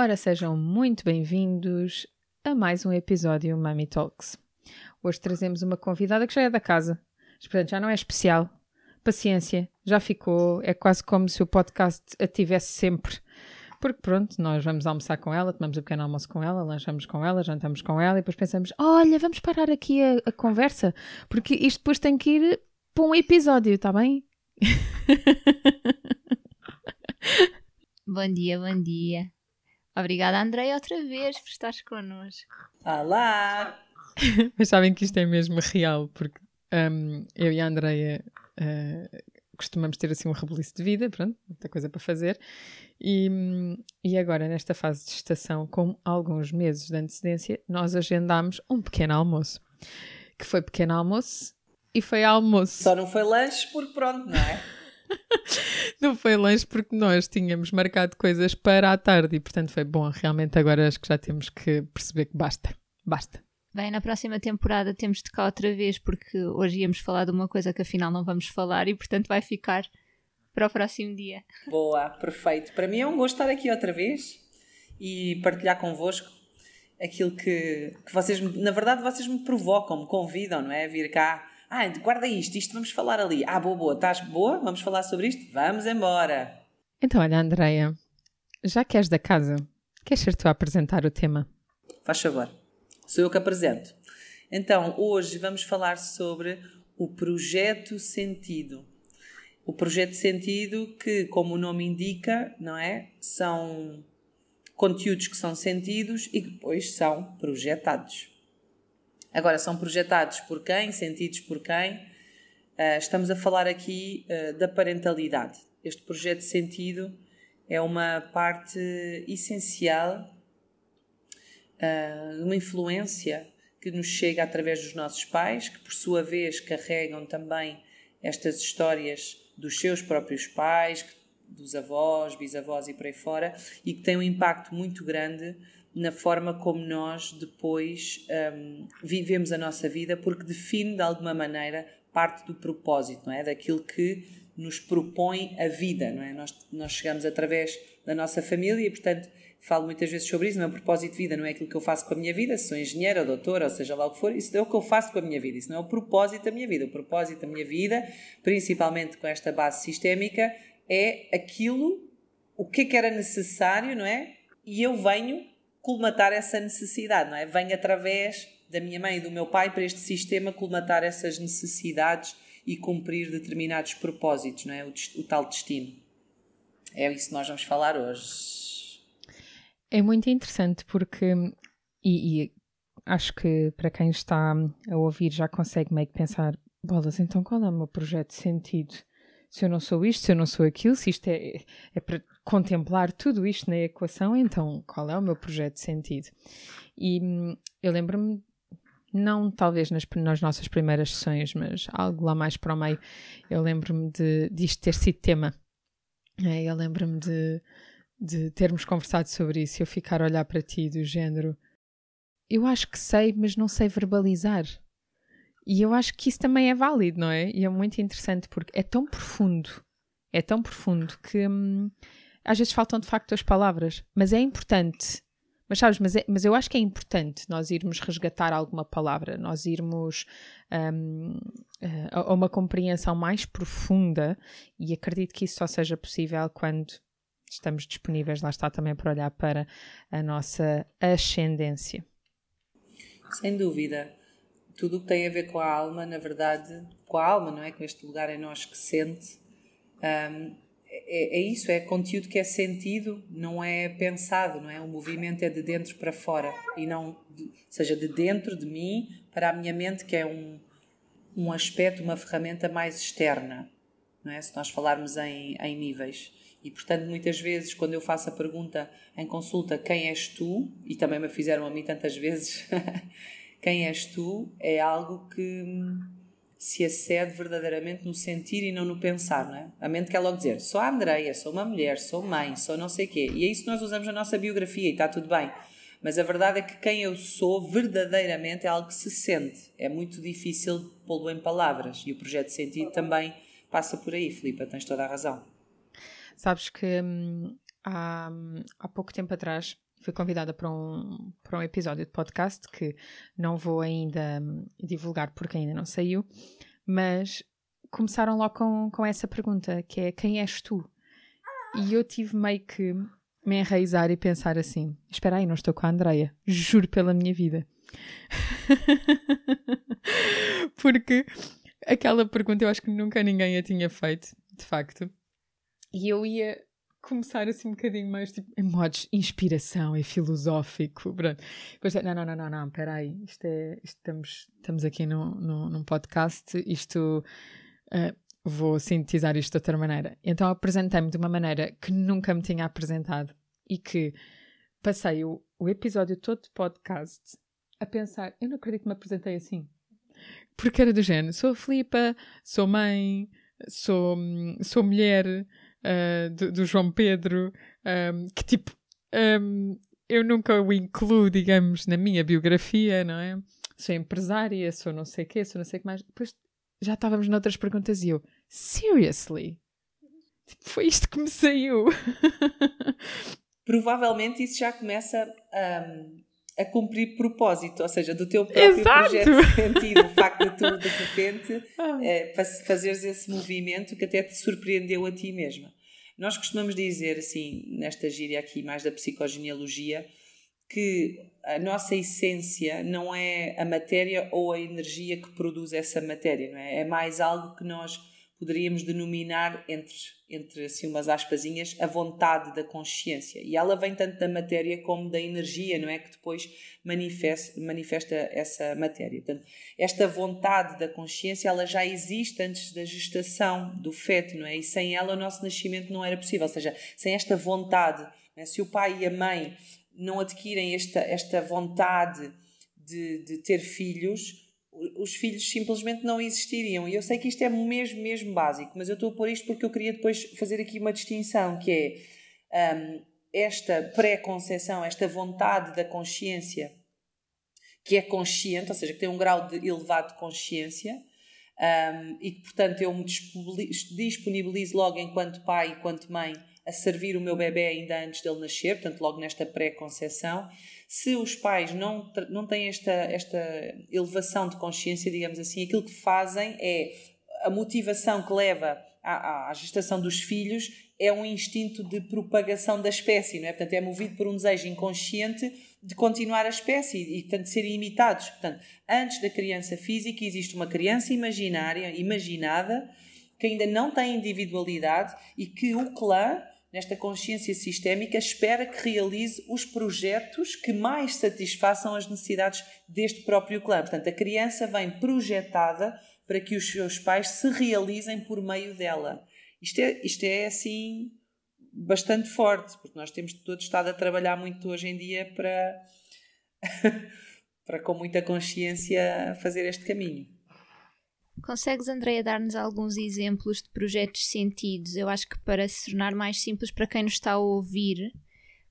Ora, sejam muito bem-vindos a mais um episódio Mami Talks. Hoje trazemos uma convidada que já é da casa, portanto já não é especial. Paciência, já ficou, é quase como se o podcast a tivesse sempre. Porque pronto, nós vamos almoçar com ela, tomamos um pequeno almoço com ela, lanchamos com ela, jantamos com ela e depois pensamos: olha, vamos parar aqui a, a conversa, porque isto depois tem que ir para um episódio, está bem? bom dia, bom dia. Obrigada, Andrei, outra vez por estares connosco. Olá! Mas sabem que isto é mesmo real, porque um, eu e a Andreia uh, costumamos ter assim um rebuliço de vida, pronto, muita coisa para fazer. E, e agora, nesta fase de gestação, com alguns meses de antecedência, nós agendámos um pequeno almoço. Que foi pequeno almoço e foi almoço. Só não foi lanche porque pronto, não é? não foi lanche porque nós tínhamos marcado coisas para a tarde e portanto foi bom. Realmente agora acho que já temos que perceber que basta. Basta. Bem, na próxima temporada temos de cá outra vez porque hoje íamos falar de uma coisa que afinal não vamos falar e portanto vai ficar para o próximo dia. Boa, perfeito. Para mim é um gosto estar aqui outra vez e partilhar convosco aquilo que, que vocês, na verdade, vocês me provocam, me convidam, não é? A vir cá ah, guarda isto, isto vamos falar ali. Ah, boa, boa, estás boa? Vamos falar sobre isto? Vamos embora. Então, olha, Andreia, já que és da casa, queres ser tu a apresentar o tema? Faz favor. Sou eu que apresento. Então, hoje vamos falar sobre o projeto sentido. O projeto sentido que, como o nome indica, não é? São conteúdos que são sentidos e que depois são projetados. Agora, são projetados por quem? Sentidos por quem? Uh, estamos a falar aqui uh, da parentalidade. Este projeto de sentido é uma parte essencial, uh, uma influência que nos chega através dos nossos pais, que por sua vez carregam também estas histórias dos seus próprios pais, dos avós, bisavós e por aí fora, e que tem um impacto muito grande na forma como nós depois um, vivemos a nossa vida, porque define de alguma maneira parte do propósito, não é? Daquilo que nos propõe a vida, não é? Nós, nós chegamos através da nossa família portanto, falo muitas vezes sobre isso. O meu propósito de vida não é aquilo que eu faço com a minha vida, se sou engenheiro ou doutor, ou seja lá o que for, isso é o que eu faço com a minha vida, isso não é o propósito da minha vida. O propósito da minha vida, principalmente com esta base sistémica, é aquilo, o que é que era necessário, não é? E eu venho colmatar essa necessidade, não é? Vem através da minha mãe e do meu pai para este sistema colmatar essas necessidades e cumprir determinados propósitos, não é? O, o tal destino. É isso que nós vamos falar hoje. É muito interessante porque, e, e acho que para quem está a ouvir já consegue meio que pensar: bolas, então qual é o meu projeto de sentido? Se eu não sou isto, se eu não sou aquilo, se isto é, é para contemplar tudo isto na equação, então qual é o meu projeto de sentido? E hum, eu lembro-me, não talvez nas, nas, nossas primeiras sessões, mas algo lá mais para o meio, eu lembro-me de, de isto ter sido tema. É, eu lembro-me de, de termos conversado sobre isso e eu ficar a olhar para ti do género. Eu acho que sei, mas não sei verbalizar. E eu acho que isso também é válido, não é? E é muito interessante porque é tão profundo, é tão profundo que hum, às vezes faltam de facto as palavras, mas é importante. Mas sabes, mas, é, mas eu acho que é importante nós irmos resgatar alguma palavra, nós irmos um, eh, a, a uma compreensão mais profunda e acredito que isso só seja possível quando estamos disponíveis, lá está também para olhar para a nossa ascendência. Sem dúvida. Tudo o que tem a ver com a alma, na verdade, com a alma, não é? Com este lugar em nós que sente, um, é, é, isso, é conteúdo que é sentido, não é pensado, não é? O movimento é de dentro para fora e não, de, seja, de dentro de mim para a minha mente, que é um, um aspecto, uma ferramenta mais externa, não é? Se nós falarmos em, em níveis. E, portanto, muitas vezes, quando eu faço a pergunta em consulta, quem és tu? E também me fizeram a mim tantas vezes, quem és tu? É algo que se acede verdadeiramente no sentir e não no pensar, não é? A mente quer logo dizer, sou a Andreia, sou uma mulher, sou mãe, sou não sei quê. E é isso que nós usamos na nossa biografia e está tudo bem. Mas a verdade é que quem eu sou verdadeiramente é algo que se sente. É muito difícil pô-lo em palavras. E o projeto sentido também passa por aí, Filipa, tens toda a razão. Sabes que hum, há, há pouco tempo atrás fui convidada para um, para um episódio de podcast que não vou ainda hum, divulgar porque ainda não saiu, mas começaram logo com, com essa pergunta, que é quem és tu? E eu tive meio que me enraizar e pensar assim: espera aí, não estou com a Andreia, juro pela minha vida. porque aquela pergunta eu acho que nunca ninguém a tinha feito, de facto. E eu ia começar assim um bocadinho mais tipo, em modos inspiração e filosófico. Pronto. Depois, não, não, não, não, não, peraí, isto é, isto estamos, estamos aqui no, no, num podcast, isto uh, vou sintetizar isto de outra maneira. Então apresentei-me de uma maneira que nunca me tinha apresentado e que passei o, o episódio todo de podcast a pensar, eu não acredito que me apresentei assim. Porque era do género, sou a Filipa, sou mãe, sou, sou mulher, uh, do, do, João Pedro, um, que tipo, um, eu nunca o incluo, digamos, na minha biografia, não é? Sou empresária, sou não sei o quê, sou não sei o que mais. Depois já estávamos noutras perguntas e eu, seriously? Tipo, foi isto que me saiu. Provavelmente isso já começa um, a cumprir propósito, ou seja, do teu próprio Exato. projeto de sentido, o facto de tu de repente é, fazeres esse movimento que até te surpreendeu a ti mesma. Nós costumamos dizer, assim, nesta gíria aqui mais da psicogenealogia, que a nossa essência não é a matéria ou a energia que produz essa matéria, não é? É mais algo que nós poderíamos denominar, entre, entre assim umas aspasinhas, a vontade da consciência. E ela vem tanto da matéria como da energia, não é? Que depois manifesta, manifesta essa matéria. Portanto, esta vontade da consciência, ela já existe antes da gestação do feto, não é? E sem ela o nosso nascimento não era possível. Ou seja, sem esta vontade, é? se o pai e a mãe não adquirem esta, esta vontade de, de ter filhos, os filhos simplesmente não existiriam. E eu sei que isto é mesmo, mesmo básico, mas eu estou a pôr isto porque eu queria depois fazer aqui uma distinção, que é um, esta pré-conceição, esta vontade da consciência, que é consciente, ou seja, que tem um grau de elevado de consciência, um, e que, portanto, eu me disponibilizo logo enquanto pai, enquanto mãe, a servir o meu bebê ainda antes dele nascer, portanto, logo nesta pré-conceição. Se os pais não, não têm esta, esta elevação de consciência, digamos assim, aquilo que fazem é a motivação que leva à, à gestação dos filhos é um instinto de propagação da espécie, não é? Portanto, é movido por um desejo inconsciente de continuar a espécie e, portanto, de serem imitados. Portanto, antes da criança física existe uma criança imaginária, imaginada, que ainda não tem individualidade e que o clã nesta consciência sistémica, espera que realize os projetos que mais satisfaçam as necessidades deste próprio clã. Portanto, a criança vem projetada para que os seus pais se realizem por meio dela. Isto é, isto é assim bastante forte, porque nós temos todos estado a trabalhar muito hoje em dia para, para com muita consciência fazer este caminho. Consegues, Andreia, dar-nos alguns exemplos de projetos sentidos? Eu acho que para se tornar mais simples para quem nos está a ouvir,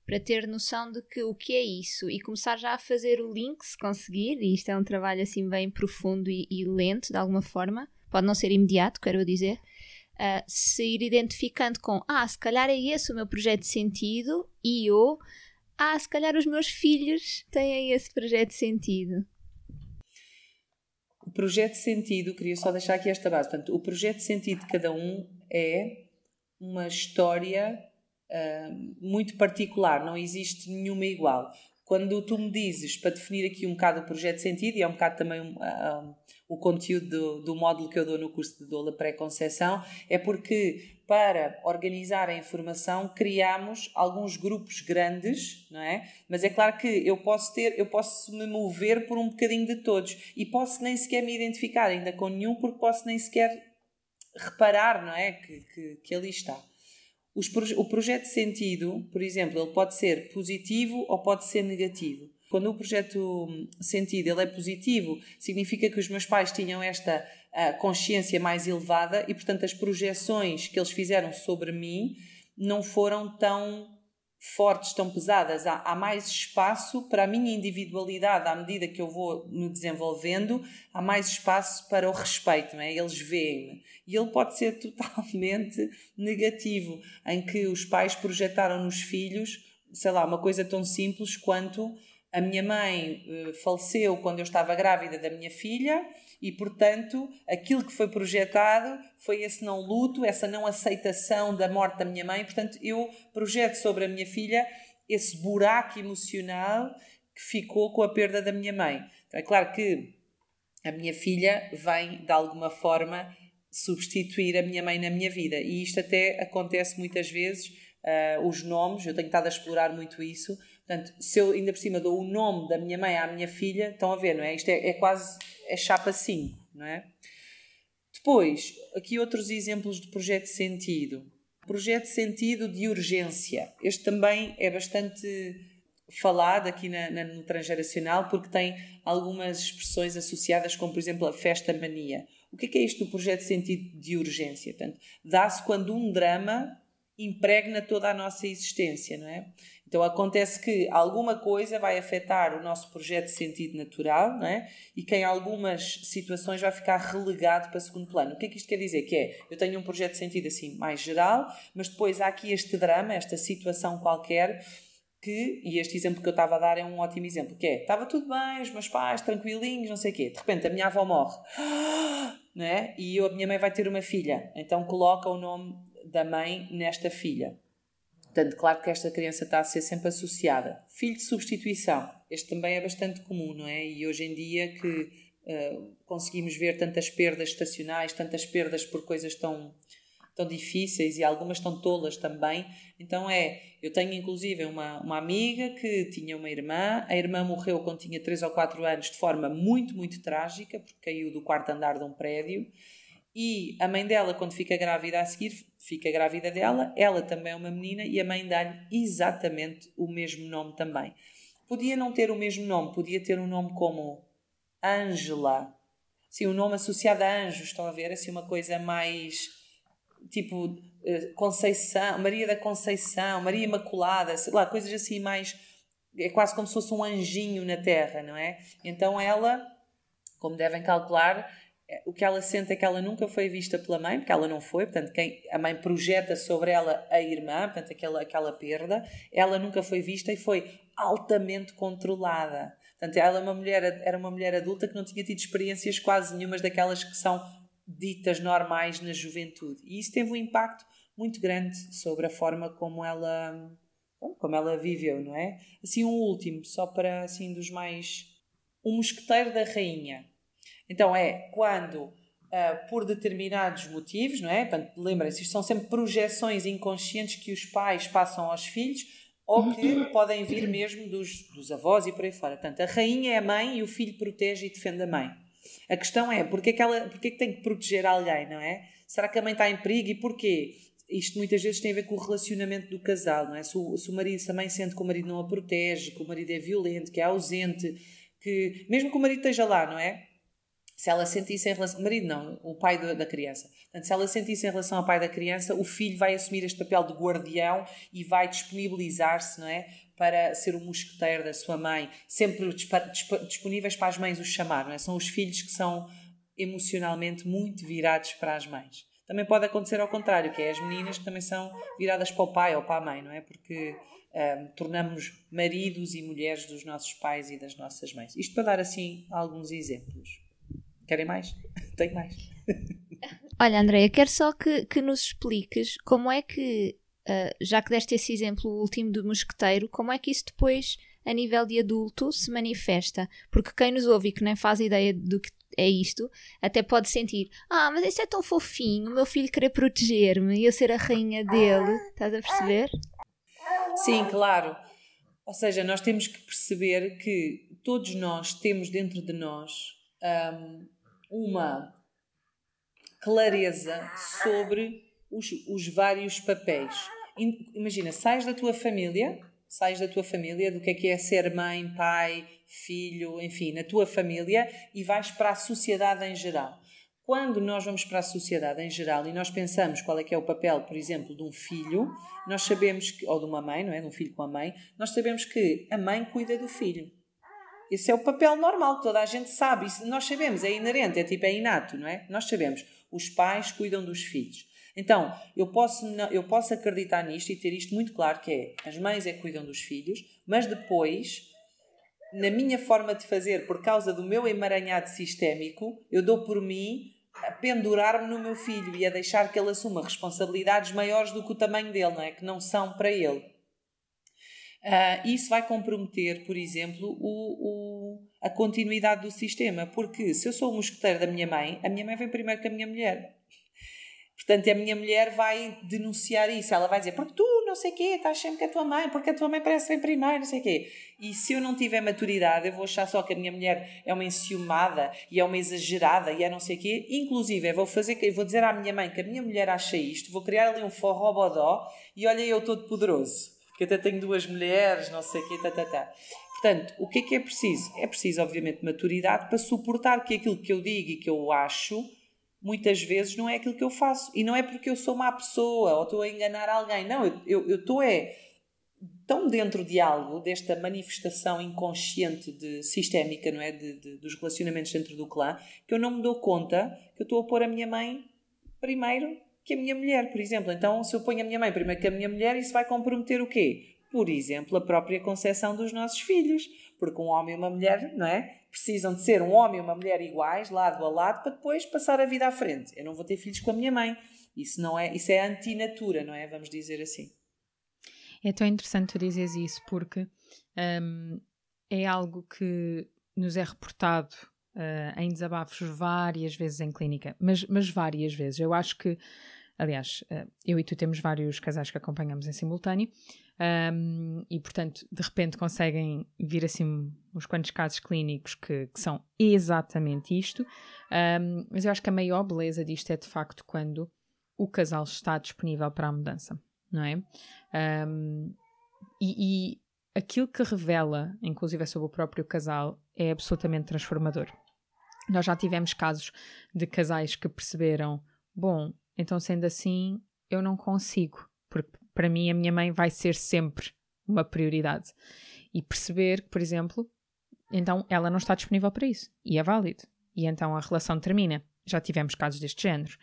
para ter noção de que o que é isso e começar já a fazer o link, se conseguir, e isto é um trabalho assim bem profundo e, e lento, de alguma forma, pode não ser imediato, quero dizer, uh, se ir identificando com, ah, se calhar é esse o meu projeto de sentido, e ou, ah, se calhar os meus filhos têm esse projeto de sentido. O projeto de sentido, queria só deixar aqui esta base. Portanto, o projeto de sentido de cada um é uma história uh, muito particular, não existe nenhuma igual. Quando tu me dizes, para definir aqui um bocado o projeto de sentido, e é um bocado também um, uh, o conteúdo do, do, módulo que eu dou no curso de doula pré-conceição, é porque para organizar a informação, criamos alguns grupos grandes, não é? Mas é claro que eu posso ter, eu posso me mover por um bocadinho de todos e posso nem sequer me identificar ainda com nenhum, porque posso nem sequer reparar, não é? Que, que, que ali está. Os, o projeto de sentido, por exemplo, ele pode ser positivo ou pode ser negativo. Quando o projeto sentido ele é positivo, significa que os meus pais tinham esta uh, consciência mais elevada e, portanto, as projeções que eles fizeram sobre mim não foram tão fortes, tão pesadas. Há, há, mais espaço para a minha individualidade à medida que eu vou me desenvolvendo, há mais espaço para o respeito, não é? Eles veem-me. E ele pode ser totalmente negativo, em que os pais projetaram nos filhos, sei lá, uma coisa tão simples quanto a minha mãe uh, faleceu quando eu estava grávida da minha filha e, portanto, aquilo que foi projetado foi esse não luto, essa não aceitação da morte da minha mãe. Portanto, eu projeto sobre a minha filha esse buraco emocional que ficou com a perda da minha mãe. Então, é claro que a minha filha vem, de alguma forma, substituir a minha mãe na minha vida. E isto até acontece muitas vezes. Uh, os nomes, eu tenho estado a explorar muito isso, Portanto, se eu ainda por cima dou o nome da minha mãe à minha filha, estão a ver, não é? Isto é, é quase é chapa 5, não é? Depois, aqui outros exemplos de projeto de sentido. Projeto de sentido de urgência. Este também é bastante falado aqui na, na, no transgeracional porque tem algumas expressões associadas como, por exemplo, a festa mania. O que é, que é isto do projeto de sentido de urgência? Portanto, dá-se quando um drama impregna toda a nossa existência, não é? Então acontece que alguma coisa vai afetar o nosso projeto de sentido natural, não é? E que em algumas situações vai ficar relegado para segundo plano. O que é que isto quer dizer? Que é, eu tenho um projeto de sentido assim mais geral, mas depois há aqui este drama, esta situação qualquer que, e este exemplo que eu estava a dar é um ótimo exemplo, que é, estava tudo bem, os meus pais tranquilinhos, não sei o quê, de repente a minha avó morre, não é? E eu, a minha mãe vai ter uma filha, então coloca o nome da mãe nesta filha. Portanto, claro que esta criança está a ser sempre associada. Filho de substituição. Este também é bastante comum, não é? E hoje em dia que uh, conseguimos ver tantas perdas estacionais, tantas perdas por coisas tão, tão difíceis e algumas tão tolas também. Então é, eu tenho inclusive uma, uma amiga que tinha uma irmã, a irmã morreu quando tinha 3 ou 4 anos de forma muito, muito trágica, porque caiu do quarto andar de um prédio. E a mãe dela, quando fica grávida a seguir, fica grávida dela, ela também é uma menina e a mãe dá-lhe exatamente o mesmo nome também. Podia não ter o mesmo nome, podia ter um nome como Ângela. Sim, um nome associado a anjos, estão a ver? Assim, uma coisa mais tipo eh, Conceição, Maria da Conceição, Maria Imaculada, sei lá, coisas assim mais. É quase como se fosse um anjinho na terra, não é? Então ela, como devem calcular, o que ela sente é que ela nunca foi vista pela mãe, porque ela não foi, portanto, quem, a mãe projeta sobre ela a irmã, portanto, aquela, aquela perda, ela nunca foi vista e foi altamente controlada. Portanto, ela é uma mulher, era uma mulher adulta que não tinha tido experiências quase nenhumas daquelas que são ditas normais na juventude. E isso teve um impacto muito grande sobre a forma como ela, como ela viveu, não é? Assim, um último, só para, assim, dos mais... O Mosqueteiro da Rainha então é quando, uh, por determinados motivos, não é? Lembrem-se, isto são sempre projeções inconscientes que os pais passam aos filhos ou que podem vir mesmo dos, dos avós e por aí fora. Portanto, a rainha é a mãe e o filho protege e defende a mãe. A questão é, porquê que, ela, que tem que proteger alguém, não é? Será que a mãe está em perigo e porquê? Isto muitas vezes tem a ver com o relacionamento do casal, não é? Se o, se o marido também sente que o marido não a protege, que o marido é violento, que é ausente, que mesmo que o marido esteja lá, não é? Se ela sentisse em relação. Marido não, o pai da criança. Portanto, se ela sentisse em relação ao pai da criança, o filho vai assumir este papel de guardião e vai disponibilizar-se, não é? Para ser o mosqueteiro da sua mãe, sempre disponíveis para as mães os chamar, não é? São os filhos que são emocionalmente muito virados para as mães. Também pode acontecer ao contrário, que é as meninas que também são viradas para o pai ou para a mãe, não é? Porque um, tornamos maridos e mulheres dos nossos pais e das nossas mães. Isto para dar assim alguns exemplos. Querem mais? Tenho mais. Olha, Andréia, quero só que, que nos expliques como é que, uh, já que deste esse exemplo último do mosqueteiro, como é que isso depois, a nível de adulto, se manifesta? Porque quem nos ouve e que nem faz ideia do que é isto, até pode sentir: ah, mas isso é tão fofinho, o meu filho querer proteger-me e eu ser a rainha dele. Estás a perceber? Sim, claro. Ou seja, nós temos que perceber que todos nós temos dentro de nós um, uma clareza sobre os, os vários papéis. Imagina, sais da tua família, sais da tua família, do que é que é ser mãe, pai, filho, enfim, na tua família e vais para a sociedade em geral. Quando nós vamos para a sociedade em geral e nós pensamos qual é que é o papel, por exemplo, de um filho, nós sabemos que, ou de uma mãe, não é? De um filho com a mãe, nós sabemos que a mãe cuida do filho. Esse é o papel normal toda a gente sabe. Isso nós sabemos, é inerente, é tipo, é inato, não é? Nós sabemos. Os pais cuidam dos filhos. Então, eu posso, eu posso acreditar nisto e ter isto muito claro, que é, as mães é que cuidam dos filhos, mas depois, na minha forma de fazer, por causa do meu emaranhado sistémico, eu dou por mim a pendurar-me no meu filho e a deixar que ele assuma responsabilidades maiores do que o tamanho dele, não é? Que não são para ele. Uh, isso vai comprometer, por exemplo, o, o, a continuidade do sistema, porque se eu sou o mosqueteiro da minha mãe, a minha mãe vem primeiro que a minha mulher. Portanto, a minha mulher vai denunciar isso. Ela vai dizer, porque tu não sei o quê, estás sempre com a tua mãe, porque a tua mãe parece bem primeiro, não sei o quê. E se eu não tiver maturidade, eu vou achar só que a minha mulher é uma enciumada e é uma exagerada e é não sei o quê. Inclusive, eu vou fazer, eu vou dizer à minha mãe que a minha mulher acha isto, vou criar ali um forró bodó e olha eu todo poderoso. Que até tenho duas mulheres, não sei o quê, tá, tá, tá. Portanto, o que é que é preciso? É preciso, obviamente, maturidade para suportar que aquilo que eu digo e que eu acho muitas vezes não é aquilo que eu faço. E não é porque eu sou má pessoa ou estou a enganar alguém. Não, eu estou é tão dentro de algo, desta manifestação inconsciente de, sistémica, não é? De, de, dos relacionamentos dentro do clã, que eu não me dou conta que eu estou a pôr a minha mãe primeiro que a minha mulher, por exemplo. Então, se eu ponho a minha mãe primeiro que a minha mulher, isso vai comprometer o quê? Por exemplo, a própria concepção dos nossos filhos. Porque um homem e uma mulher, não é? precisam de ser um homem e uma mulher iguais, lado a lado, para depois passar a vida à frente. Eu não vou ter filhos com a minha mãe. Isso não é, isso é antinatura, não é? Vamos dizer assim. É tão interessante tu dizeres isso porque um, é algo que nos é reportado uh, em desabafos várias vezes em clínica, mas, mas várias vezes. Eu acho que, aliás, uh, eu e tu temos vários casais que acompanhamos em simultâneo um, e, portanto, de repente conseguem vir assim uns quantos casos clínicos que, que são exatamente isto. Um, mas eu acho que a maior beleza disto é de facto quando o casal está disponível para a mudança, não é? Um, e, e aquilo que revela, inclusive sobre o próprio casal, é absolutamente transformador. Nós já tivemos casos de casais que perceberam: bom, então sendo assim, eu não consigo, porque para mim a minha mãe vai ser sempre uma prioridade. E perceber que, por exemplo, então ela não está disponível para isso. E é válido. E então a relação termina. Já tivemos casos deste género.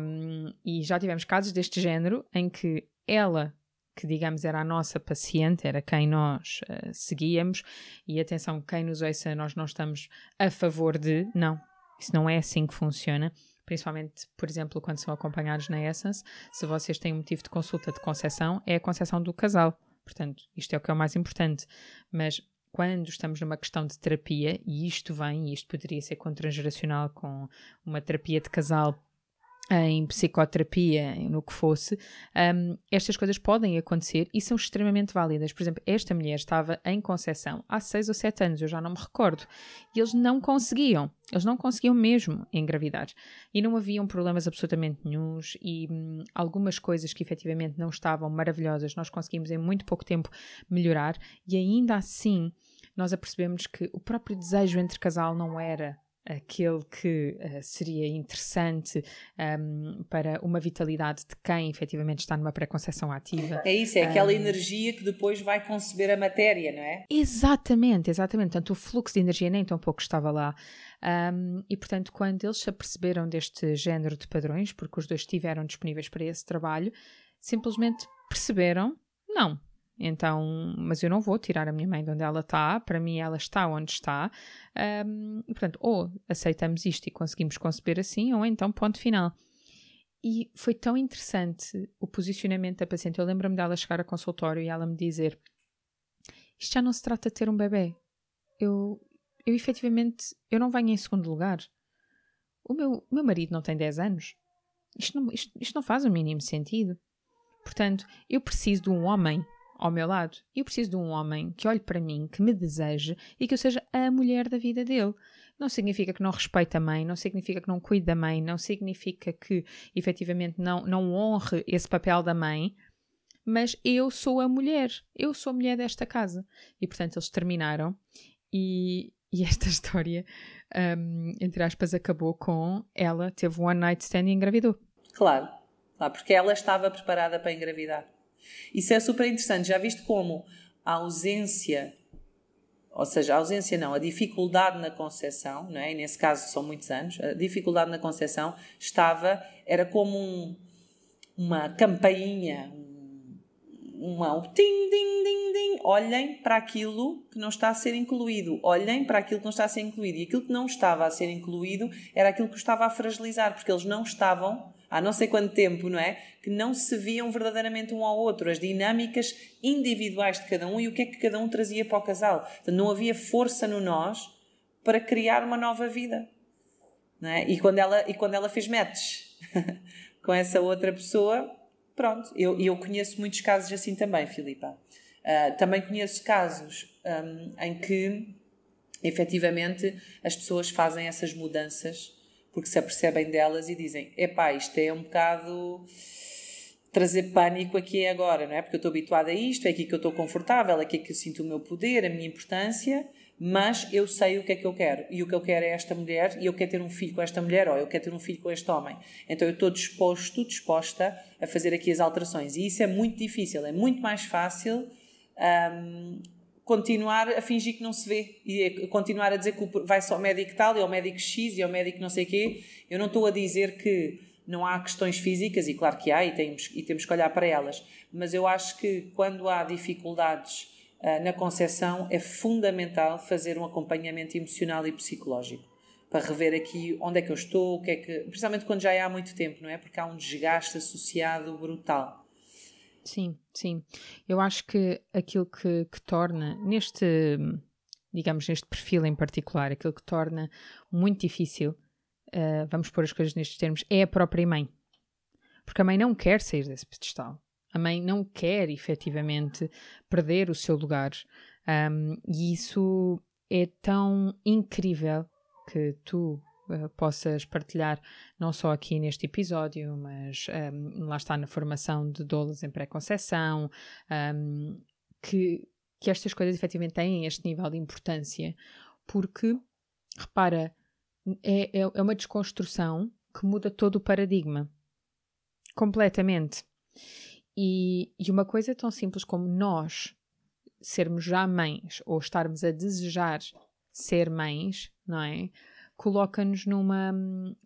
Um, e já tivemos casos deste género em que ela, que digamos era a nossa paciente, era quem nós uh, seguíamos, e atenção, quem nos ouça, nós não estamos a favor de. Não, isso não é assim que funciona principalmente, por exemplo, quando são acompanhados na Essence, se vocês têm um motivo de consulta de concessão, é a concessão do casal. Portanto, isto é o que é o mais importante. Mas quando estamos numa questão de terapia, e isto vem, e isto poderia ser contrageracional com uma terapia de casal em psicoterapia, no que fosse, um, estas coisas podem acontecer e são extremamente válidas. Por exemplo, esta mulher estava em concessão há seis ou sete anos, eu já não me recordo, e eles não conseguiam, eles não conseguiam mesmo engravidar. E não haviam problemas absolutamente nenhums e hum, algumas coisas que efetivamente não estavam maravilhosas, nós conseguimos em muito pouco tempo melhorar e ainda assim nós apercebemos que o próprio desejo entre casal não era aquele que uh, seria interessante um, para uma vitalidade de quem efetivamente está numa pré-conceição ativa. É isso, é aquela um, energia que depois vai conceber a matéria, não é? Exatamente, exatamente. Portanto, o fluxo de energia nem tão pouco estava lá. Um, e, portanto, quando eles se aperceberam deste género de padrões, porque os dois estiveram disponíveis para esse trabalho, simplesmente perceberam: não, então, mas eu não vou tirar a minha mãe de onde ela está, para mim ela está onde está. Um, portanto, ou aceitamos isto e conseguimos conceber assim, ou então ponto final. E foi tão interessante o posicionamento da paciente. Eu lembro-me dela chegar ao consultório e ela me dizer: Isto já não se trata de ter um bebê. Eu, eu efetivamente, eu não venho em segundo lugar. O meu, meu marido não tem 10 anos. Isto não, isto, isto não faz o mínimo sentido. Portanto, eu preciso de um homem ao meu lado. Eu preciso de um homem que olhe para mim, que me deseje e que eu seja a mulher da vida dele. Não significa que não respeite a mãe, não significa que não cuide da mãe, não significa que efetivamente não, não honre esse papel da mãe, mas eu sou a mulher, eu sou a mulher desta casa. E portanto eles terminaram e, e esta história, um, entre aspas, acabou com ela teve um one night stand e engravidou. Claro, claro, porque ela estava preparada para engravidar. Isso é super interessante. Já viste como a ausência, ou seja, a ausência não, a dificuldade na concepção, não é? E nesse caso são muitos anos, a dificuldade na concepção estava, era como um, uma campainha, uma um tim, ding, ding, ding. Olhem para aquilo que não está a ser incluído. Olhem para aquilo que não está a ser incluído. E aquilo que não estava a ser incluído era aquilo que estava a fragilizar, porque eles não estavam há não sei quanto tempo, não é? Que não se viam verdadeiramente um ao outro, as dinâmicas individuais de cada um e o que é que cada um trazia para o casal. Portanto, não havia força no nós para criar uma nova vida. Não é? e, quando ela, e quando ela fez matches com essa outra pessoa, pronto, eu, eu conheço muitos casos assim também, Filipa. Uh, também conheço casos um, em que efetivamente as pessoas fazem essas mudanças porque se apercebem delas e dizem: epá, isto é um bocado trazer pânico aqui e agora, não é? Porque eu estou habituada a isto, é aqui que eu estou confortável, é aqui que eu sinto o meu poder, a minha importância, mas eu sei o que é que eu quero. E o que eu quero é esta mulher, e eu quero ter um filho com esta mulher, ou eu quero ter um filho com este homem. Então eu estou disposto, disposta a fazer aqui as alterações. E isso é muito difícil, é muito mais fácil. Um, continuar a fingir que não se vê e continuar a dizer que vai só ao médico tal e ao médico X e ao médico não sei quê. Eu não estou a dizer que não há questões físicas, e claro que há, e temos, e temos que olhar para elas, mas eu acho que quando há dificuldades uh, na concepção é fundamental fazer um acompanhamento emocional e psicológico para rever aqui onde é que eu estou, o que é que. Principalmente quando já há muito tempo, não é? Porque há um desgaste associado brutal. Sim, sim. Eu acho que aquilo que, que torna, neste, digamos, neste perfil em particular, aquilo que torna muito difícil, uh, vamos pôr as coisas nestes termos, é a própria mãe. Porque a mãe não quer sair desse pedestal. A mãe não quer efetivamente perder o seu lugar. Um, e isso é tão incrível que tu uh, possas partilhar, não só aqui neste episódio, mas um, ehm, lá está na formação de doulas em pré-conceição, um, ehm, que, que estas coisas efetivamente têm este nível de importância, porque, repara, é, é, é uma desconstrução que muda todo o paradigma. Completamente. E, e uma coisa tão simples como nós sermos já mães ou estarmos a desejar ser mães, não é? Coloca-nos numa,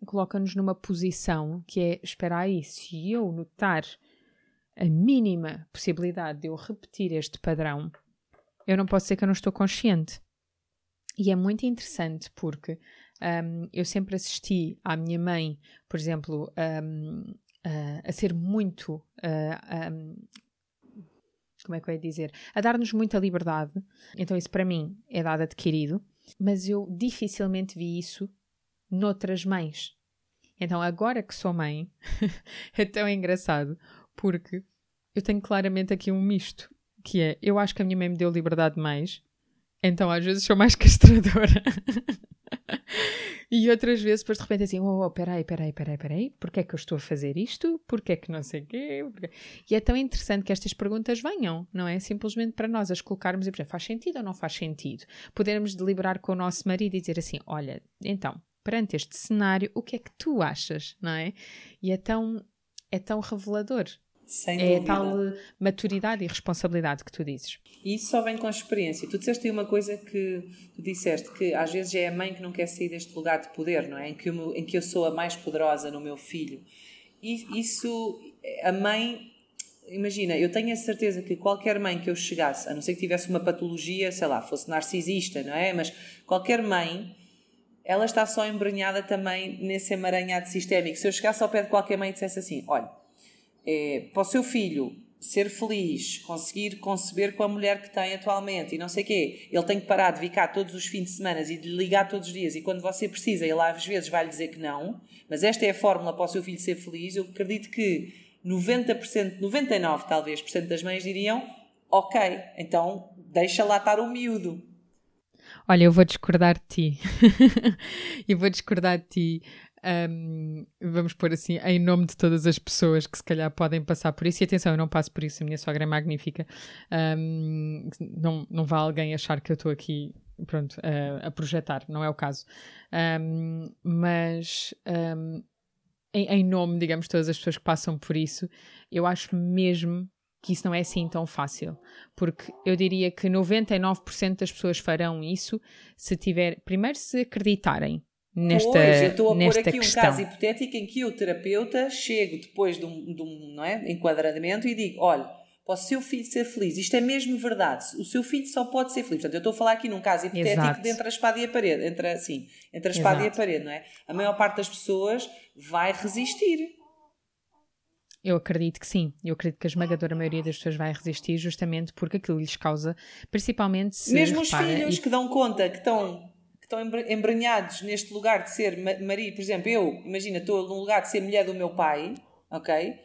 coloca-nos numa posição que é, espera aí, se eu notar a mínima possibilidade de eu repetir este padrão, eu não posso dizer que eu não estou consciente. E é muito interessante porque um, eu sempre assisti à minha mãe, por exemplo, um, a, a ser muito. Uh, um, como é que eu ia dizer? A dar-nos muita liberdade. Então, isso para mim é dado adquirido mas eu dificilmente vi isso noutras mães. Então, agora que sou mãe, é tão engraçado, porque eu tenho claramente aqui um misto, que é, eu acho que a minha mãe me deu liberdade mais, então às vezes sou mais castradora. E outras vezes, depois de repente assim, oh, oh, peraí, peraí, peraí, peraí, porquê é que eu estou a fazer isto? Porquê é que não sei o quê? Porquê? E é tão interessante que estas perguntas venham, não é? Simplesmente para nós as colocarmos e, por exemplo, faz sentido ou não faz sentido? Podermos deliberar com o nosso marido e dizer assim, olha, então, perante este cenário, o que é que tu achas, não é? E é tão, é tão revelador. Sem é dúvida. tal maturidade e responsabilidade que tu dizes. E isso só vem com a experiência. Tu disseste aí uma coisa que tu disseste, que às vezes é a mãe que não quer sair deste lugar de poder, não é? Em que eu, em que eu sou a mais poderosa no meu filho. E isso, a mãe, imagina, eu tenho a certeza que qualquer mãe que eu chegasse, a não ser que tivesse uma patologia, sei lá, fosse narcisista, não é? Mas qualquer mãe ela está só embranhada também nesse emaranhado sistémico. Se eu chegasse ao pé de qualquer mãe e dissesse assim: olha, é, para o seu filho ser feliz, conseguir conceber com a mulher que tem atualmente e não sei o quê, ele tem que parar de cá todos os fins de semana e de ligar todos os dias e quando você precisa, ele às vezes vai lhe dizer que não, mas esta é a fórmula para o seu filho ser feliz, eu acredito que 90%, 99% talvez, por cento das mães diriam ok, então deixa lá estar o miúdo. Olha, eu vou discordar de ti. eu vou discordar de ti. Um, vamos pôr assim, em nome de todas as pessoas que se calhar podem passar por isso, e atenção, eu não passo por isso, a minha sogra é magnífica, um, não, não vá alguém achar que eu estou aqui, pronto, a, a projetar, não é o caso. Um, mas em, em nome, digamos, de todas as pessoas que passam por isso, eu acho mesmo que isso não é assim tão fácil, porque eu diria que 99% das pessoas farão isso se tiver, primeiro se acreditarem nesta pois, eu estou a pôr aqui questão. um caso hipotético em que o terapeuta chego depois de um, de um não é, enquadramento e digo, olha, para o seu filho ser feliz, isto é mesmo verdade, o seu filho só pode ser feliz. Portanto, eu estou a falar aqui num caso hipotético Exato. de entre a espada e a parede, entre, assim, entre a espada Exato. e a parede, não é? A maior parte das pessoas vai resistir. Eu acredito que sim. Eu acredito que a esmagadora maioria das pessoas vai resistir justamente porque aquilo lhes causa, principalmente se Mesmo os filhos e- que dão conta que estão, estão embra- embranhados neste lugar de ser ma- marido, por exemplo, eu, imagina, estou num lugar de ser mulher do meu pai, ok?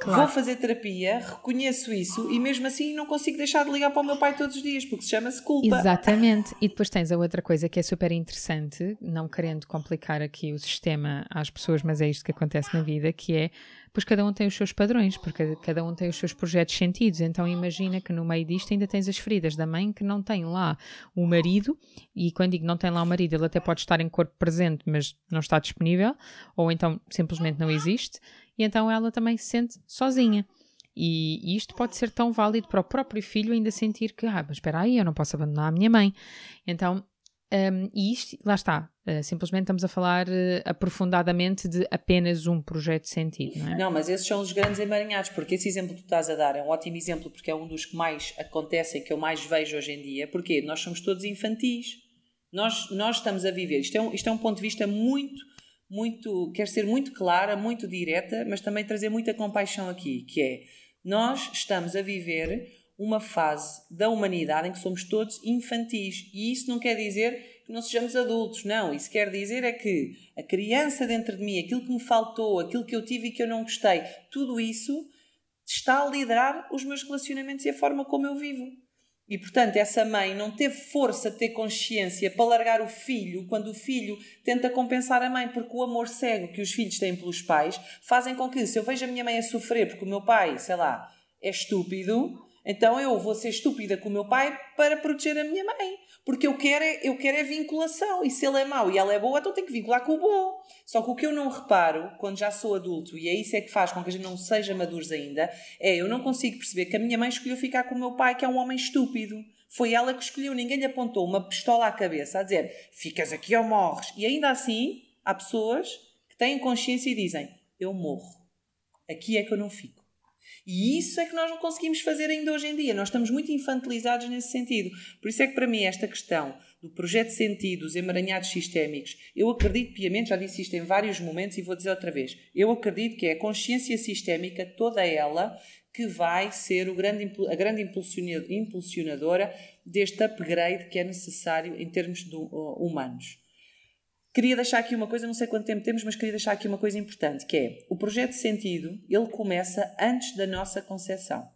Claro. Vou fazer terapia, reconheço isso e mesmo assim não consigo deixar de ligar para o meu pai todos os dias, porque se chama-se culpa. Exatamente. E depois tens a outra coisa que é super interessante, não querendo complicar aqui o sistema às pessoas, mas é isto que acontece na vida, que é, pois cada um tem os seus padrões, porque cada um tem os seus projetos sentidos. Então imagina que no meio disto ainda tens as feridas da mãe que não tem lá o marido, e quando digo não tem lá o marido, ele até pode estar em corpo presente, mas não está disponível, ou então simplesmente não existe, e então ela também se sente sozinha. E, e isto pode ser tão válido para o próprio filho ainda sentir que, ah, mas espera aí, eu não posso abandonar a minha mãe. Então, um, e isto, lá está, uh, simplesmente estamos a falar uh, aprofundadamente de apenas um projeto sentido, não é? Não, mas esses são os grandes emaranhados, porque esse exemplo que tu estás a dar é um ótimo exemplo, porque é um dos que mais acontecem, que eu mais vejo hoje em dia, porque nós somos todos infantis. Nós, nós estamos a viver, isto é, um, isto é um ponto de vista muito, muito, quer ser muito clara, muito direta, mas também trazer muita compaixão aqui, que é, nós estamos a viver uma fase da humanidade em que somos todos infantis, e isso não quer dizer que não sejamos adultos, não, isso quer dizer é que a criança dentro de mim, aquilo que me faltou, aquilo que eu tive e que eu não gostei, tudo isso está a liderar os meus relacionamentos e a forma como eu vivo. E portanto, essa mãe não teve força de ter consciência para largar o filho quando o filho tenta compensar a mãe, porque o amor cego que os filhos têm pelos pais fazem com que, se eu vejo a minha mãe a sofrer porque o meu pai, sei lá, é estúpido, então eu vou ser estúpida com o meu pai para proteger a minha mãe. Porque eu quero, é, eu quero é vinculação. E se ele é mau e ela é boa, então tenho que vincular com o bom. Só que o que eu não reparo, quando já sou adulto, e é isso é que faz com que a gente não seja maduros ainda, é eu não consigo perceber que a minha mãe escolheu ficar com o meu pai, que é um homem estúpido. Foi ela que escolheu, ninguém lhe apontou uma pistola à cabeça a dizer ficas aqui ou morres. E ainda assim, há pessoas que têm consciência e dizem eu morro. Aqui é que eu não fico. E isso é que nós não conseguimos fazer ainda hoje em dia. Nós estamos muito infantilizados nesse sentido. Por isso é que, para mim, esta questão do projeto de sentido, dos emaranhados sistémicos, eu acredito piamente, já disse isto em vários momentos e vou dizer outra vez, eu acredito que é a consciência sistémica, toda ela, que vai ser o grande, a grande impulsionadora deste upgrade que é necessário em termos do, uh, humanos. Queria deixar aqui uma coisa, não sei quanto tempo temos, mas queria deixar aqui uma coisa importante, que é o projeto de sentido, ele começa antes da nossa concepção.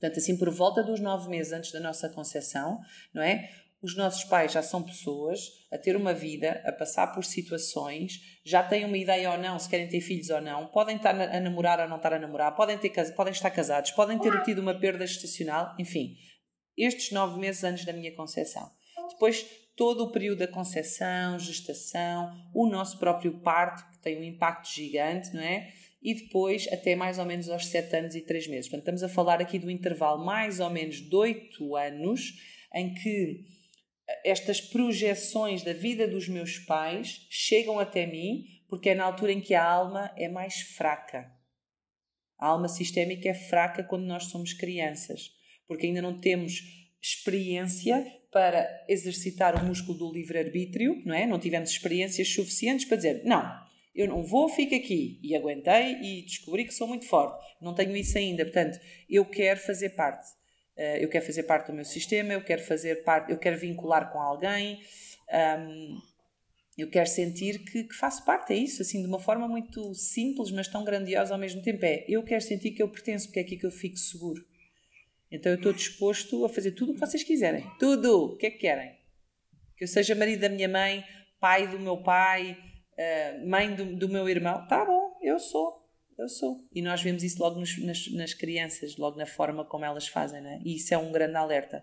Portanto, assim, por volta dos nove meses antes da nossa concepção, não é? Os nossos pais já são pessoas a ter uma vida, a passar por situações, já têm uma ideia ou não, se querem ter filhos ou não, podem estar a namorar ou não estar a namorar, podem, ter, podem estar casados, podem ter tido uma perda gestacional, enfim. Estes nove meses antes da minha concepção. Depois todo o período da concepção, gestação, o nosso próprio parto, que tem um impacto gigante, não é? E depois até mais ou menos aos 7 anos e 3 meses. Portanto, estamos a falar aqui do intervalo mais ou menos de 8 anos em que estas projeções da vida dos meus pais chegam até mim, porque é na altura em que a alma é mais fraca. A alma sistémica é fraca quando nós somos crianças, porque ainda não temos experiência para exercitar o músculo do livre-arbítrio, não é? Não tivemos experiências suficientes para dizer, não, Eu não vou, fico aqui. E aguentei e descobri que sou muito forte. Não tenho isso ainda. Portanto, eu quero fazer parte. Uh, eu quero fazer parte do meu sistema, eu quero fazer parte, eu quero vincular com alguém. Um, eu quero sentir que, que, faço parte, é isso, assim, de uma forma muito simples, mas tão grandiosa ao mesmo tempo. É, eu quero sentir que eu pertenço, porque é aqui que eu fico seguro. Então eu estou disposto a fazer tudo o que vocês quiserem. Tudo! O que é que querem? Que eu seja marido da minha mãe, pai do meu pai, uh, mãe do, do, meu irmão. Tá bom, eu sou. Eu sou. E nós vemos isso logo nos, nas, nas, crianças, logo na forma como elas fazem, né? E isso é um grande alerta.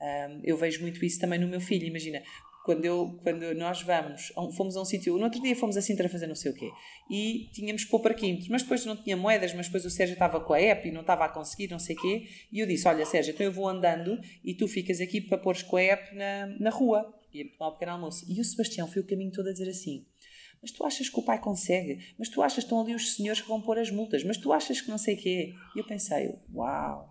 Um, eu vejo muito isso também no meu filho. Imagina, quando, eu, quando nós vamos, fomos a um sítio, no outro dia fomos a Sintra fazer não sei o quê, e tínhamos que pôr parquímetros, mas depois não tinha moedas, mas depois o Sérgio estava com a app e não estava a conseguir, não sei o quê, e eu disse, olha Sérgio, então eu vou andando e tu ficas aqui para pôres com a app na, na rua, ia tomar um pequeno almoço. E o Sebastião foi o caminho todo a dizer assim, mas tu achas que o pai consegue? Mas tu achas que estão ali os senhores que vão pôr as multas? Mas tu achas que não sei o quê? E eu pensei, uau,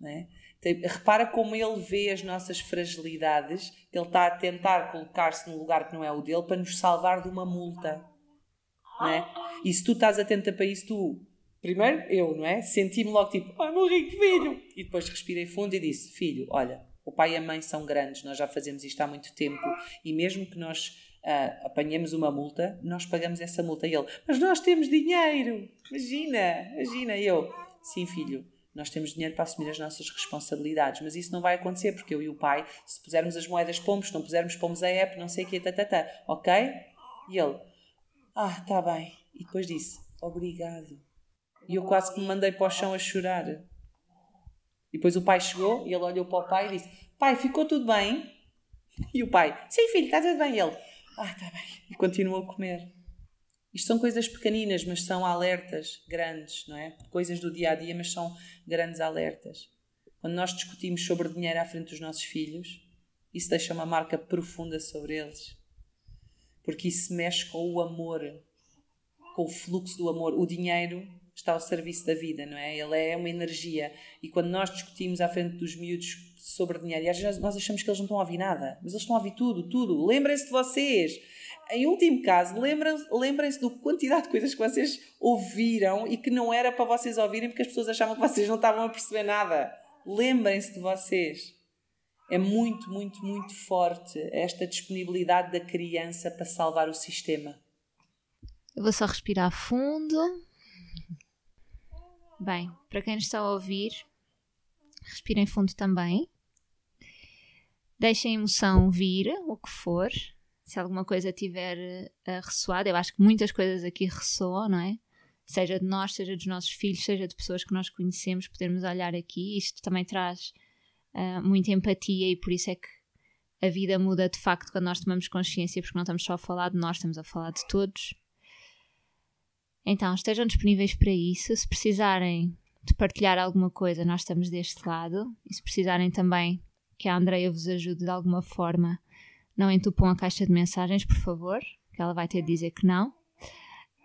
né? Repara como ele vê as nossas fragilidades, ele está a tentar colocar-se num lugar que não é o dele para nos salvar de uma multa. Não é? E se tu estás atenta para isso, tu, primeiro eu, não é? Senti-me logo tipo, ai meu rico filho! E depois respirei fundo e disse: Filho, olha, o pai e a mãe são grandes, nós já fazemos isto há muito tempo e mesmo que nós uh, apanhemos uma multa, nós pagamos essa multa. E ele, mas nós temos dinheiro! Imagina, imagina. E eu, sim, filho nós temos dinheiro para assumir as nossas responsabilidades, mas isso não vai acontecer porque eu e o pai, se pusermos as moedas, pomos, não pusermos, pomos a app, não sei o que, tá, tá, tá, ok? E ele, ah, tá bem. E depois disse, obrigado. E eu quase que me mandei para o chão a chorar. E depois o pai chegou e ele olhou para o pai e disse, pai, ficou tudo bem? E o pai, sim filho, está tudo bem. E ele, ah, tá bem. E continuou a comer. Isto são coisas pequeninas, mas são alertas grandes, não é? Coisas do dia a dia, mas são grandes alertas. Quando nós discutimos sobre dinheiro à frente dos nossos filhos, isso deixa uma marca profunda sobre eles. Porque isso mexe com o amor, com o fluxo do amor. O dinheiro está ao serviço da vida, não é? Ele é uma energia. E quando nós discutimos à frente dos miúdos sobre dinheiro, e às vezes nós achamos que eles não estão a ouvir nada, mas eles estão a ouvir tudo, tudo. Lembrem-se de vocês em último caso, lembrem-se da quantidade de coisas que vocês ouviram e que não era para vocês ouvirem porque as pessoas achavam que vocês não estavam a perceber nada. Lembrem-se de vocês. É muito, muito, muito forte esta disponibilidade da criança para salvar o sistema. Eu vou só respirar fundo. Bem, para quem está a ouvir, respirem fundo também. Deixem a emoção vir, o que for se alguma coisa tiver uh, ressoado, eu acho que muitas coisas aqui ressoam, não é? Seja de nós, seja dos nossos filhos, seja de pessoas que nós conhecemos, podermos olhar aqui. Isto também traz uh, muita empatia e por isso é que a vida muda de facto quando nós tomamos consciência, porque não estamos só a falar de nós, estamos a falar de todos. Então, estejam disponíveis para isso. Se precisarem de partilhar alguma coisa, nós estamos deste lado. E se precisarem também que a Andreia vos ajude de alguma forma, não entupam a caixa de mensagens, por favor, que ela vai ter de dizer que não.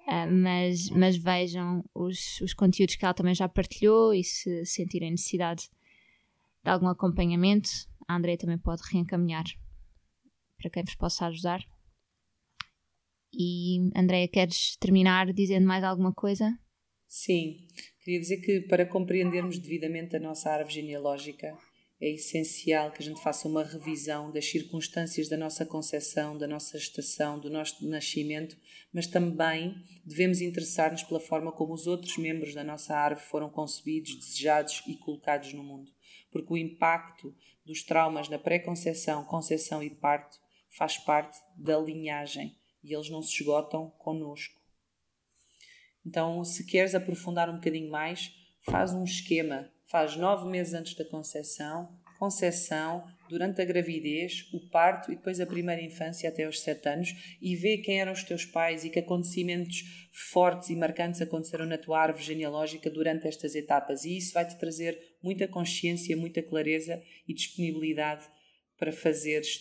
Uh, mas, mas vejam os, os conteúdos que ela também já partilhou e se sentirem necessidade de algum acompanhamento, a Andrea também pode reencaminhar para quem vos possa ajudar. E Andrea, queres terminar dizendo mais alguma coisa? Sim, queria dizer que para compreendermos devidamente a nossa árvore genealógica, é essencial que a gente faça uma revisão das circunstâncias da nossa concepção, da nossa gestação, do nosso nascimento, mas também devemos interessar-nos pela forma como os outros membros da nossa árvore foram concebidos, desejados e colocados no mundo. Porque o impacto dos traumas na pré-conceição, conceição e parto faz parte da linhagem e eles não se esgotam conosco. Então, se queres aprofundar um bocadinho mais, faz um esquema faz nove meses antes da concepção, concepção, durante a gravidez, o parto e depois a primeira infância até aos sete anos e vê quem eram os teus pais e que acontecimentos fortes e marcantes aconteceram na tua árvore genealógica durante estas etapas. E isso vai-te trazer muita consciência, muita clareza e disponibilidade para fazeres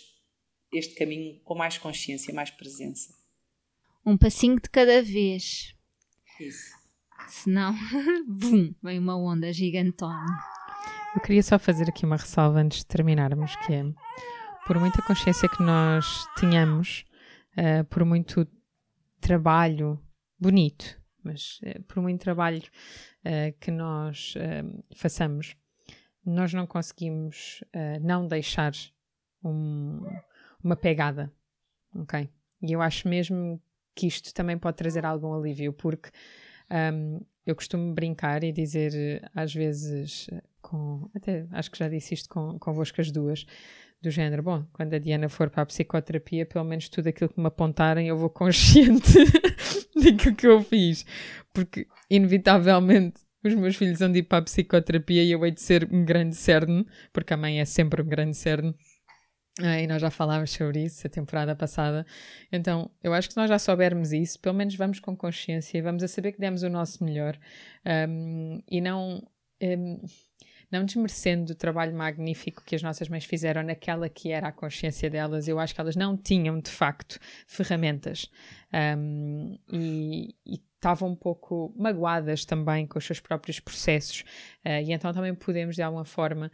este caminho com mais consciência, mais presença. Um passinho de cada vez. Isso senão, bum, vem uma onda gigantona. Eu queria só fazer aqui uma ressalva antes de terminarmos, que é, por muita consciência que nós tenhamos, uh, por muito trabalho bonito, mas uh, por muito trabalho uh, que nós façamos, nós não conseguimos não deixar um, uma pegada, ok? E eu acho mesmo que isto também pode trazer algum alívio, porque um, eu costumo brincar e dizer às vezes com até acho que já disse isto com, convosco as duas do género, bom, quando a Diana for para a psicoterapia, pelo menos tudo aquilo que me apontarem eu vou consciente daquilo que eu fiz, porque inevitavelmente os meus filhos vão de ir para a psicoterapia e eu hei de ser um grande cerne, porque a mãe é sempre um grande cerne, e nós já falávamos sobre isso a temporada passada. Então, eu acho que se nós já soubermos isso, pelo menos vamos com consciência e vamos a saber que demos o nosso melhor um, e não. Um, não desmerecendo o trabalho magnífico que as nossas mães fizeram naquela que era a consciência delas, eu acho que elas não tinham de facto ferramentas um, e, e estavam um pouco magoadas também com os seus próprios processos uh, e então também podemos de alguma forma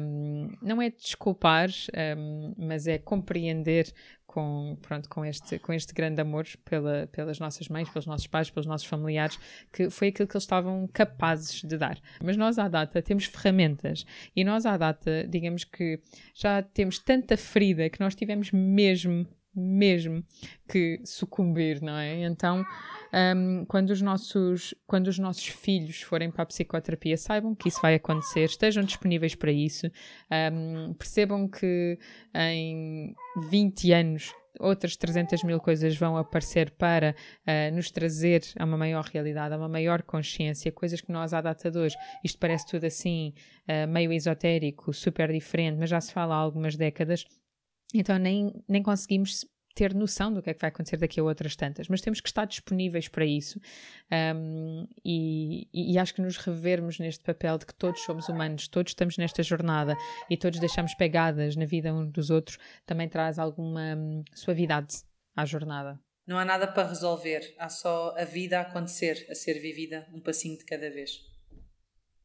um, não é desculpar um, mas é compreender com, pronto, com, este, com este grande amor pela, pelas nossas mães, pelos nossos pais, pelos nossos familiares, que foi aquilo que eles estavam capazes de dar. Mas nós à data temos ferramentas e nós à data, digamos que já temos tanta ferida que nós tivemos mesmo mesmo que sucumbir, não é? Então, um, quando, os nossos, quando os nossos filhos forem para a psicoterapia, saibam que isso vai acontecer, estejam disponíveis para isso, um, percebam que em 20 anos outras 300 mil coisas vão aparecer para uh, nos trazer a uma maior realidade, a uma maior consciência, coisas que nós, à data de hoje, isto parece tudo assim, uh, meio esotérico, super diferente, mas já se fala há algumas décadas, então nem, nem conseguimos ter noção do que é que vai acontecer daqui a outras tantas, mas temos que estar disponíveis para isso um, e, e, acho que nos revermos neste papel de que todos somos humanos, todos estamos nesta jornada e todos deixamos pegadas na vida uns dos outros também traz alguma hum, suavidade à jornada. Não há nada para resolver, há só a vida a acontecer, a ser vivida um passinho de cada vez.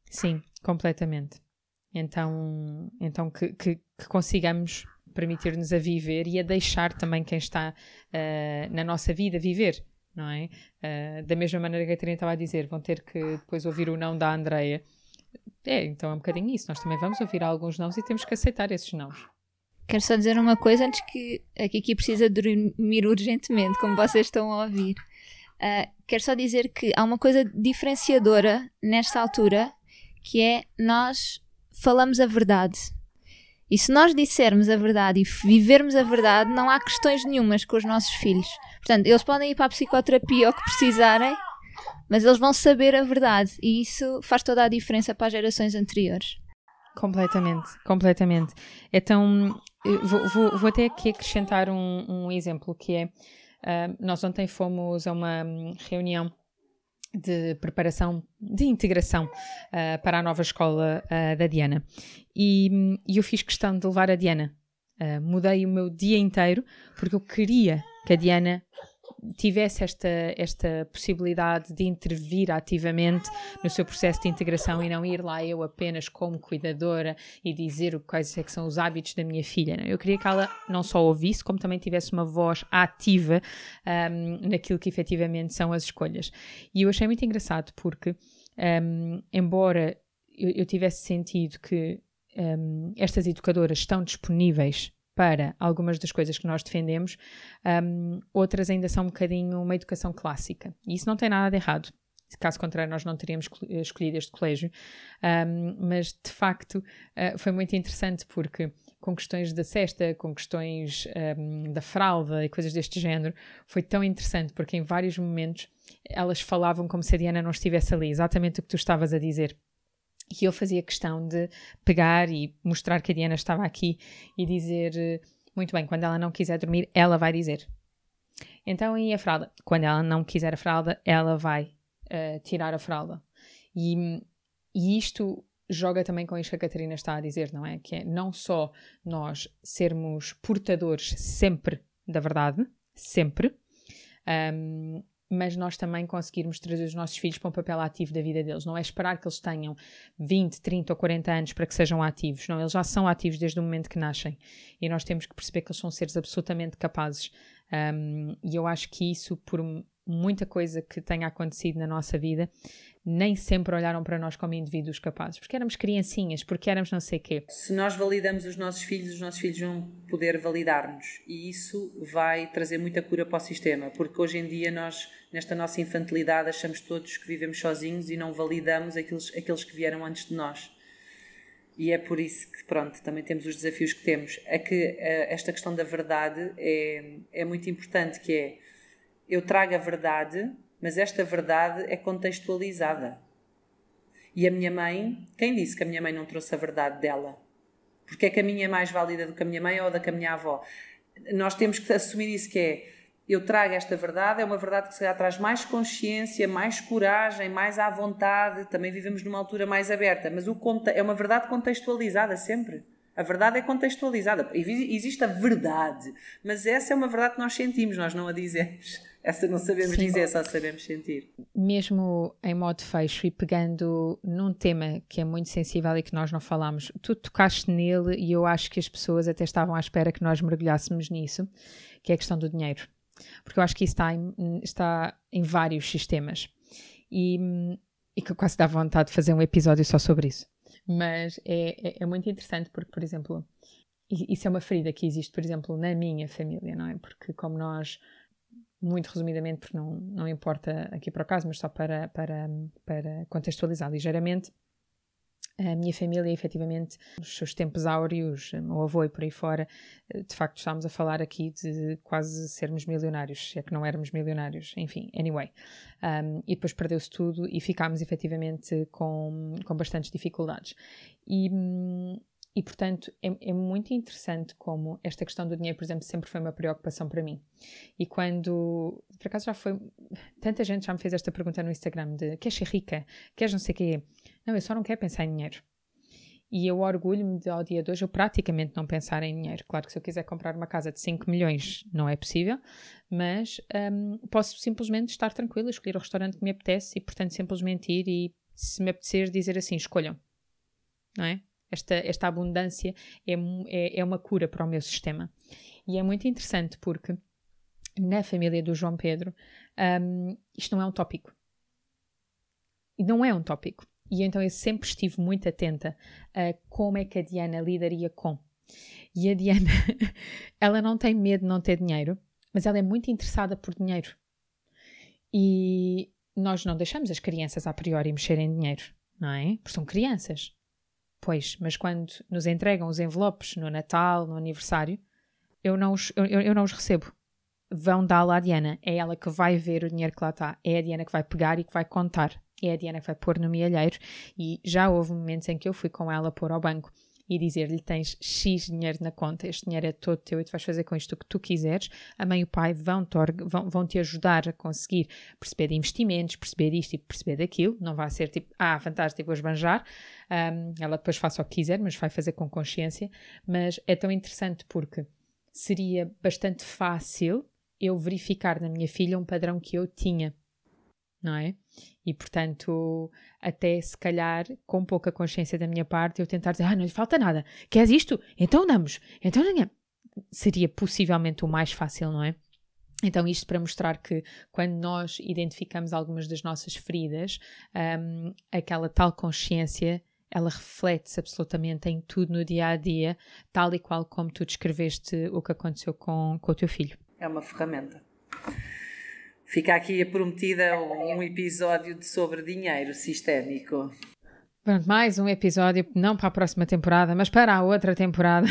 Sim, completamente. Então, então que, que, que consigamos permitir-nos a viver e a deixar também quem está uh, na nossa vida viver, não é? Uh, da mesma maneira que a Catarina estava a dizer, vão ter que depois ouvir o não da Andreia. É, então é um bocadinho isso. Nós também vamos ouvir alguns nãos e temos que aceitar esses nãos. Quero só dizer uma coisa antes que a Kiki precisa dormir urgentemente, como vocês estão a ouvir. Uh, quero só dizer que há uma coisa diferenciadora nesta altura que é nós falamos a verdade. E se nós dissermos a verdade e vivermos a verdade, não há questões nenhumas com os nossos filhos. Portanto, eles podem ir para a psicoterapia o que precisarem, mas eles vão saber a verdade. E isso faz toda a diferença para as gerações anteriores. Completamente, completamente. Então, vou, vou, vou até aqui acrescentar um, um exemplo que é. Uh, nós ontem fomos a uma reunião de preparação, de integração uh, para a nova escola uh, da Diana. E, eu fiz questão de levar a Diana. Uh, mudei o meu dia inteiro porque eu queria que a Diana tivesse esta, esta possibilidade de intervir ativamente no seu processo de integração e não ir lá eu apenas como cuidadora e dizer quais é são os hábitos da minha filha. Não? Eu queria que ela não só ouvisse, como também tivesse uma voz ativa um, naquilo que efetivamente são as escolhas. E eu achei muito engraçado porque, um, embora eu, eu, tivesse sentido que um, estas educadoras estão disponíveis para algumas das coisas que nós defendemos, um, outras ainda são um bocadinho uma educação clássica. E isso não tem nada de errado. Caso contrário, nós não teríamos escolhido este colégio. Um, mas, de facto, uh, foi muito interessante porque, com questões da cesta, com questões um, da fralda e coisas deste género, foi tão interessante porque, em vários momentos, elas falavam como se a Diana não estivesse ali, exatamente o que tu estavas a dizer. E eu fazia questão de pegar e mostrar que a Diana estava aqui e dizer: eh, muito bem, quando ela não quiser dormir, ela vai dizer. Então, e a fralda? Quando ela não quiser a fralda, ela vai uh, tirar a fralda. E, e isto joga também com isto que a Catarina está a dizer, não é? Que é não só nós sermos portadores sempre da verdade, sempre, um, mas nós também conseguirmos trazer os nossos filhos para um papel ativo da vida deles. Não é esperar que eles tenham 20, 30 ou 40 anos para que sejam ativos. Não, eles já são ativos desde o momento que nascem. E nós temos que perceber que eles são seres absolutamente capazes Um, e eu acho que isso, por muita coisa que tenha acontecido na nossa vida, nem sempre olharam para nós como indivíduos capazes, porque éramos criancinhas, porque éramos não sei quê. Se nós validamos os nossos filhos, os nossos filhos vão poder validar-nos e isso vai trazer muita cura para o sistema, porque hoje em dia nós, nesta nossa infantilidade, achamos todos que vivemos sozinhos e não validamos aqueles, aqueles que vieram antes de nós. E é por isso que, pronto, também temos os desafios que temos. É que eh, esta questão da verdade é, é muito importante, que é, eu trago a verdade mas esta verdade é contextualizada. E a minha mãe, quem disse que a minha mãe não trouxe a verdade dela? Porque é que a minha é mais válida do que a minha mãe ou da que a minha avó? Nós temos que assumir isso que é, eu trago esta verdade, é uma verdade que se calhar traz mais consciência, mais coragem, mais à vontade, também vivemos numa altura mais aberta, mas o, é uma verdade contextualizada sempre. A verdade é contextualizada. Existe a verdade, mas essa é uma verdade que nós sentimos, nós não a dizemos. Essa não sabemos Sim. dizer, só sabemos sentir. Mesmo em modo fecho e pegando num tema que é muito sensível e que nós não falamos, tu tocaste nele e eu acho que as pessoas até estavam à espera que nós mergulhássemos nisso, que é a questão do dinheiro. Porque eu acho que isso está em, está em vários sistemas. E, e que quase dá vontade de fazer um episódio só sobre isso. Mas é, é, é muito interessante porque, por exemplo, isso é uma ferida que existe, por exemplo, na minha família, não é? Porque como nós muito resumidamente, porque não, não importa aqui para o caso, mas só para, para, para contextualizar ligeiramente, a minha família, efetivamente, nos seus tempos áureos, o avô e por aí fora, de facto estamos a falar aqui de quase sermos milionários, se é que não éramos milionários, enfim, anyway. Um, e depois perdeu-se tudo e ficámos efetivamente com, com bastantes dificuldades. E, hum, e, portanto, é, é, muito interessante como esta questão do dinheiro, por exemplo, sempre foi uma preocupação para mim. E quando, por acaso já foi, tanta gente já me fez esta pergunta no Instagram de queres ser rica? Queres não sei o quê? Não, eu só não quero pensar em dinheiro. E eu orgulho-me de, ao dia de hoje, eu praticamente não pensar em dinheiro. Claro que se eu quiser comprar uma casa de 5 milhões não é possível, mas um, posso simplesmente estar tranquila, escolher o restaurante que me apetece e, portanto, simplesmente ir e, se me apetecer, dizer assim: escolham. Não é? Esta, esta abundância é, é, é uma cura para o meu sistema. E é muito interessante porque na família do João Pedro um, isto não é um tópico. Não é um tópico. E então eu sempre estive muito atenta a como é que a Diana lidaria com. E a Diana, ela não tem medo de não ter dinheiro, mas ela é muito interessada por dinheiro. E nós não deixamos as crianças a priori mexerem em dinheiro, não é? Porque são crianças. Pois, mas quando nos entregam os envelopes no Natal, no aniversário, eu não os, eu, eu não os recebo. Vão dar-la à Diana. É ela que vai ver o dinheiro que lá está. É a Diana que vai pegar e que vai contar. É a Diana que vai pôr no mielheiro. E já houve momentos em que eu fui com ela pôr ao banco e dizer-lhe tens X dinheiro na conta, este dinheiro é todo teu e tu vais fazer com isto o que tu quiseres, a mãe e o pai vão te, vão, vão te ajudar a conseguir perceber de investimentos, perceber isto e perceber daquilo, não vai ser tipo, ah, fantástico, vou esbanjar, um, ela depois faça o que quiser, mas vai fazer com consciência, mas é tão interessante porque seria bastante fácil eu verificar na minha filha um padrão que eu tinha, não é? E, portanto, até se calhar, com pouca consciência da minha parte, eu tentar dizer: ah, não lhe falta nada, queres isto? Então damos, então não Seria possivelmente o mais fácil, não é? Então, isto para mostrar que quando nós identificamos algumas das nossas feridas, um, aquela tal consciência ela reflete-se absolutamente em tudo no dia a dia, tal e qual como tu descreveste o que aconteceu com, com o teu filho. É uma ferramenta. Fica aqui prometida um episódio de sobre dinheiro sistémico. Pronto, mais um episódio, não para a próxima temporada, mas para a outra temporada.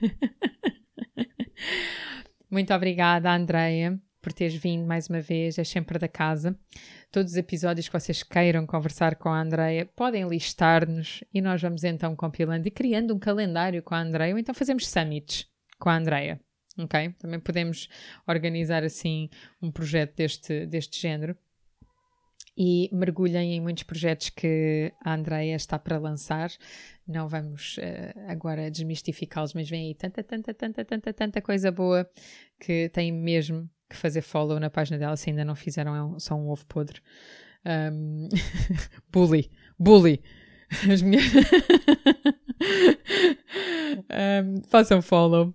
Muito obrigada, Andreia, por teres vindo mais uma vez, é sempre da casa. Todos os episódios que vocês queiram conversar com a Andreia, podem listar-nos e nós vamos então compilando e criando um calendário com a Andreia, ou então fazemos summits com a Andreia ok? Também podemos organizar assim um projeto deste, deste género. E mergulhem em muitos projetos que a Andrea está para lançar. Não vamos uh, agora desmistificá-los, mas vem aí tanta, tanta, tanta, tanta, tanta coisa boa que têm mesmo que fazer follow na página dela se ainda não fizeram, é só um ovo podre. Um, bully, bully. As minhas. um, façam follow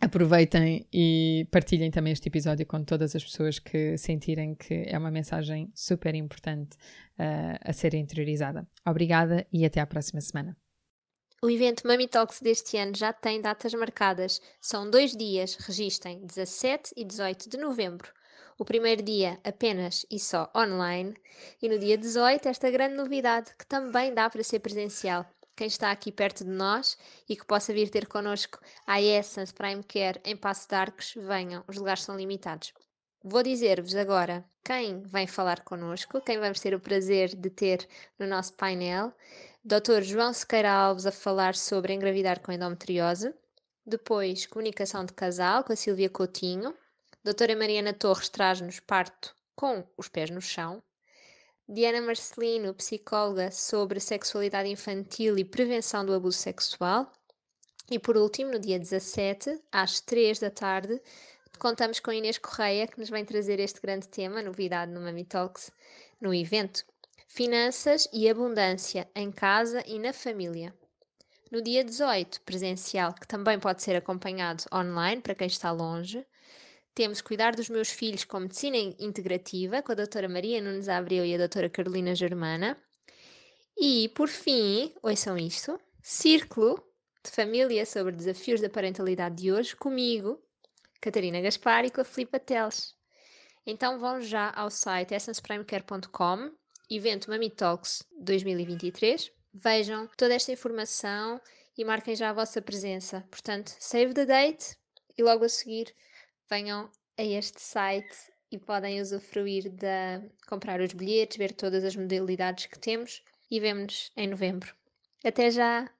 aproveitem e partilhem também este episódio com todas as pessoas que sentirem que é uma mensagem super importante uh, a ser interiorizada. Obrigada e até à próxima semana. O evento Mami Talks deste ano já tem datas marcadas. São dois dias, registem 17 e 18 de novembro. O primeiro dia apenas e só online, e no dia 18 esta grande novidade que também dá para ser presencial quem está aqui perto de nós e que possa vir ter connosco a Essence Prime Care em Passo de Arcos, venham, os lugares são limitados. Vou dizer-vos agora quem vem falar connosco, quem vamos ter o prazer de ter no nosso painel. Dr. João Sequeira Alves a falar sobre engravidar com endometriose. Depois, comunicação de casal com a Silvia Coutinho. Doutora Mariana Torres traz-nos parto com os pés no chão. Diana Marcelino, psicóloga sobre sexualidade infantil e prevenção do abuso sexual. E por último, no dia 17, às 3 da tarde, contamos com Inês Correia, que nos vem trazer este grande tema, novidade no Mami Talks, no evento. Finanças e abundância em casa e na família. No dia 18, presencial, que também pode ser acompanhado online para quem está longe, temos Cuidar dos Meus Filhos com Medicina Integrativa, com a doutora Maria Nunes Abreu e a doutora Carolina Germana. E, por fim, ouçam isto, Círculo de Família sobre Desafios da Parentalidade de hoje, comigo, Catarina Gaspar e com a Filipa Teles. Então vão já ao site essenceprimecare.com, evento Mami Talks 2023, vejam toda esta informação e marquem já a vossa presença. Portanto, save the date e logo a seguir venham a este site e podem usufruir de comprar os bilhetes, ver todas as modalidades que temos e vemo-nos em novembro. Até já!